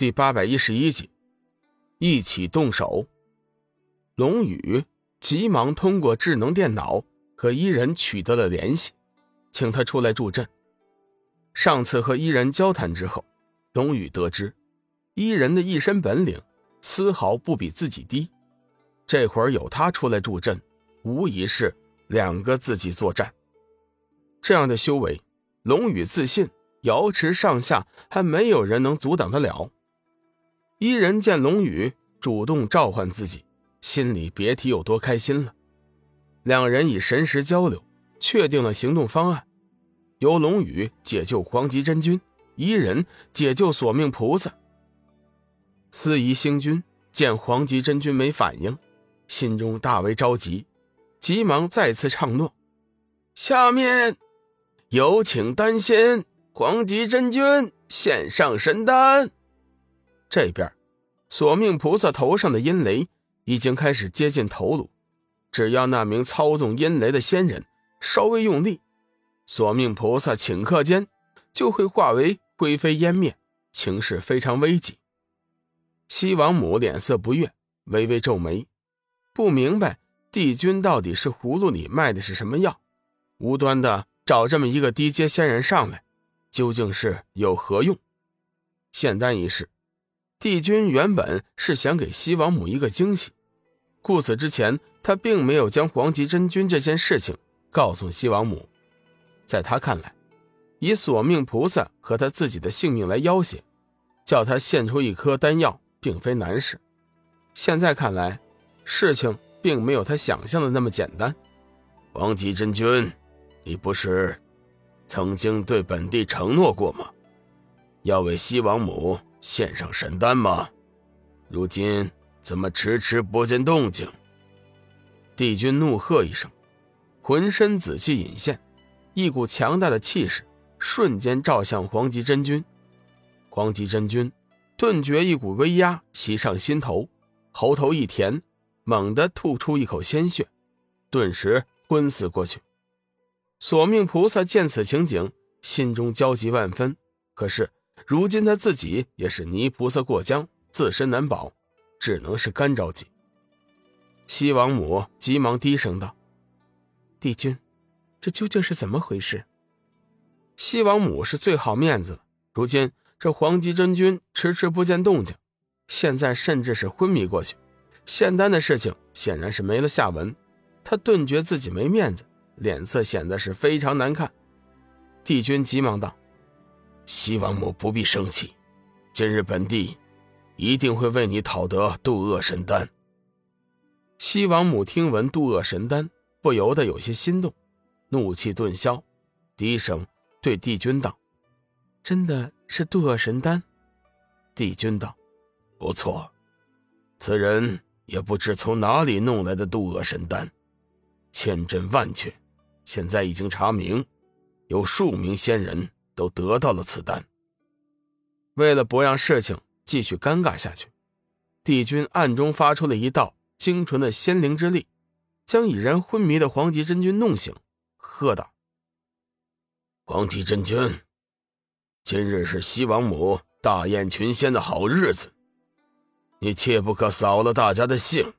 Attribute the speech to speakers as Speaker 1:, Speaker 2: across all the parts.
Speaker 1: 第八百一十一集，一起动手。龙宇急忙通过智能电脑和伊人取得了联系，请他出来助阵。上次和伊人交谈之后，龙宇得知，伊人的一身本领丝毫不比自己低。这会儿有他出来助阵，无疑是两个自己作战。这样的修为，龙宇自信，瑶池上下还没有人能阻挡得了。伊人见龙宇主动召唤自己，心里别提有多开心了。两人以神识交流，确定了行动方案：由龙宇解救黄极真君，伊人解救索命菩萨。司仪星君见黄极真君没反应，心中大为着急，急忙再次唱诺：“下面有请丹仙黄极真君献上神丹。”这边，索命菩萨头上的阴雷已经开始接近头颅，只要那名操纵阴雷的仙人稍微用力，索命菩萨顷刻间就会化为灰飞烟灭，情势非常危急。西王母脸色不悦，微微皱眉，不明白帝君到底是葫芦里卖的是什么药，无端的找这么一个低阶仙人上来，究竟是有何用？现丹一事。帝君原本是想给西王母一个惊喜，故此之前他并没有将黄极真君这件事情告诉西王母。在他看来，以索命菩萨和他自己的性命来要挟，叫他献出一颗丹药，并非难事。现在看来，事情并没有他想象的那么简单。
Speaker 2: 黄极真君，你不是曾经对本帝承诺过吗？要为西王母。献上神丹吗？如今怎么迟迟不见动静？
Speaker 1: 帝君怒喝一声，浑身紫气隐现，一股强大的气势瞬间照向黄极真君。黄极真君顿觉一股威压袭上心头，喉头一甜，猛地吐出一口鲜血，顿时昏死过去。索命菩萨见此情景，心中焦急万分，可是。如今他自己也是泥菩萨过江，自身难保，只能是干着急。西王母急忙低声道：“帝君，这究竟是怎么回事？”西王母是最好面子了，如今这黄极真君迟迟不见动静，现在甚至是昏迷过去，献丹的事情显然是没了下文，他顿觉自己没面子，脸色显得是非常难看。帝君急忙道。
Speaker 2: 西王母不必生气，今日本帝一定会为你讨得渡厄神丹。
Speaker 1: 西王母听闻渡厄神丹，不由得有些心动，怒气顿消，低声对帝君道：“真的是渡厄神丹？”
Speaker 2: 帝君道：“不错，此人也不知从哪里弄来的渡厄神丹，千真万确。现在已经查明，有数名仙人。”都得到了此丹。
Speaker 1: 为了不让事情继续尴尬下去，帝君暗中发出了一道精纯的仙灵之力，将已然昏迷的黄极真君弄醒，喝道：“
Speaker 2: 黄极真君，今日是西王母大宴群仙的好日子，你切不可扫了大家的兴，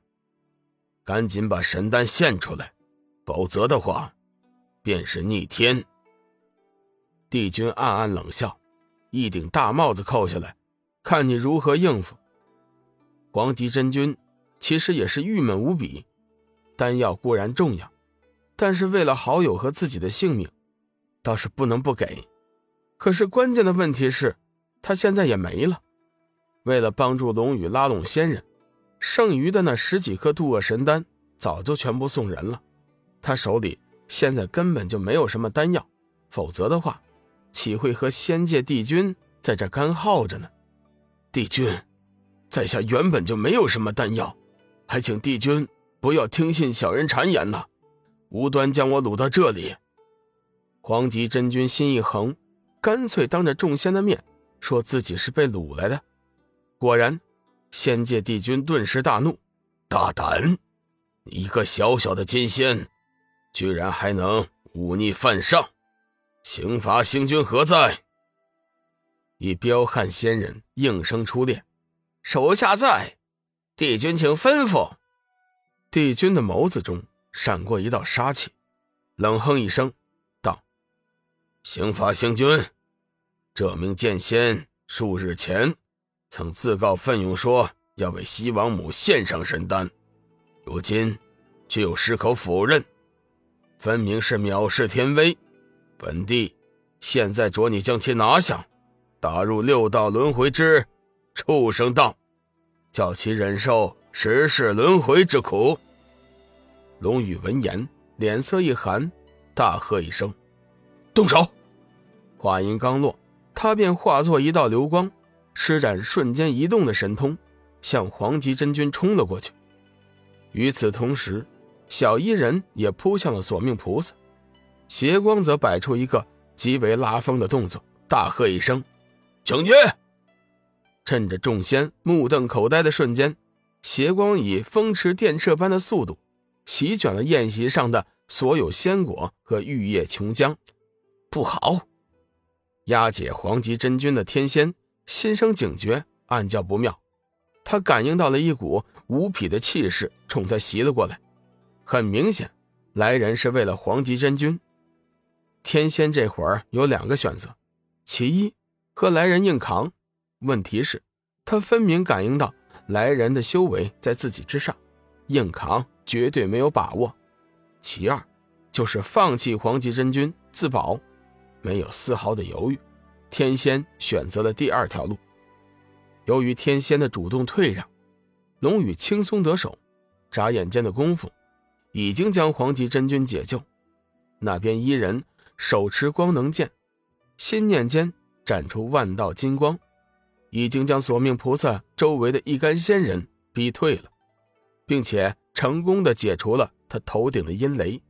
Speaker 2: 赶紧把神丹献出来，否则的话，便是逆天。”
Speaker 1: 帝君暗暗冷笑，一顶大帽子扣下来，看你如何应付。黄极真君其实也是郁闷无比，丹药固然重要，但是为了好友和自己的性命，倒是不能不给。可是关键的问题是，他现在也没了。为了帮助龙宇拉拢仙人，剩余的那十几颗渡厄神丹早就全部送人了。他手里现在根本就没有什么丹药，否则的话。岂会和仙界帝君在这干耗着呢？
Speaker 2: 帝君，在下原本就没有什么丹药，还请帝君不要听信小人谗言呐，无端将我掳到这里。
Speaker 1: 黄极真君心一横，干脆当着众仙的面说自己是被掳来的。果然，仙界帝君顿时大怒：“
Speaker 2: 大胆！一个小小的金仙，居然还能忤逆犯上！”刑罚星君何在？
Speaker 1: 一彪悍仙人应声出列：“手下在，帝君请吩咐。”帝君的眸子中闪过一道杀气，冷哼一声，道：“
Speaker 2: 刑罚星君，这名剑仙数日前曾自告奋勇说要为西王母献上神丹，如今却又矢口否认，分明是藐视天威。本帝现在着你将其拿下，打入六道轮回之畜生道，叫其忍受。”十世轮回之苦。
Speaker 1: 龙宇闻言，脸色一寒，大喝一声：“动手！”话音刚落，他便化作一道流光，施展瞬间移动的神通，向黄极真君冲了过去。与此同时，小伊人也扑向了索命菩萨，邪光则摆出一个极为拉风的动作，大喝一声：“
Speaker 2: 请决！”
Speaker 1: 趁着众仙目瞪口呆的瞬间。邪光以风驰电掣般的速度，席卷了宴席上的所有仙果和玉液琼浆。不好！押解黄极真君的天仙心生警觉，暗叫不妙。他感应到了一股无匹的气势冲他袭了过来。很明显，来人是为了黄极真君。天仙这会儿有两个选择：其一，和来人硬扛。问题是，他分明感应到。来人的修为在自己之上，硬扛绝对没有把握。其二，就是放弃黄极真君自保，没有丝毫的犹豫。天仙选择了第二条路。由于天仙的主动退让，龙宇轻松得手，眨眼间的功夫，已经将黄极真君解救。那边伊人手持光能剑，心念间斩出万道金光。已经将索命菩萨周围的一干仙人逼退了，并且成功的解除了他头顶的阴雷。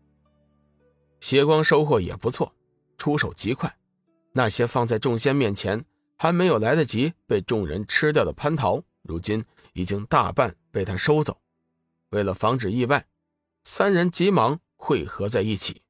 Speaker 1: 邪光收获也不错，出手极快。那些放在众仙面前还没有来得及被众人吃掉的蟠桃，如今已经大半被他收走。为了防止意外，三人急忙汇合在一起。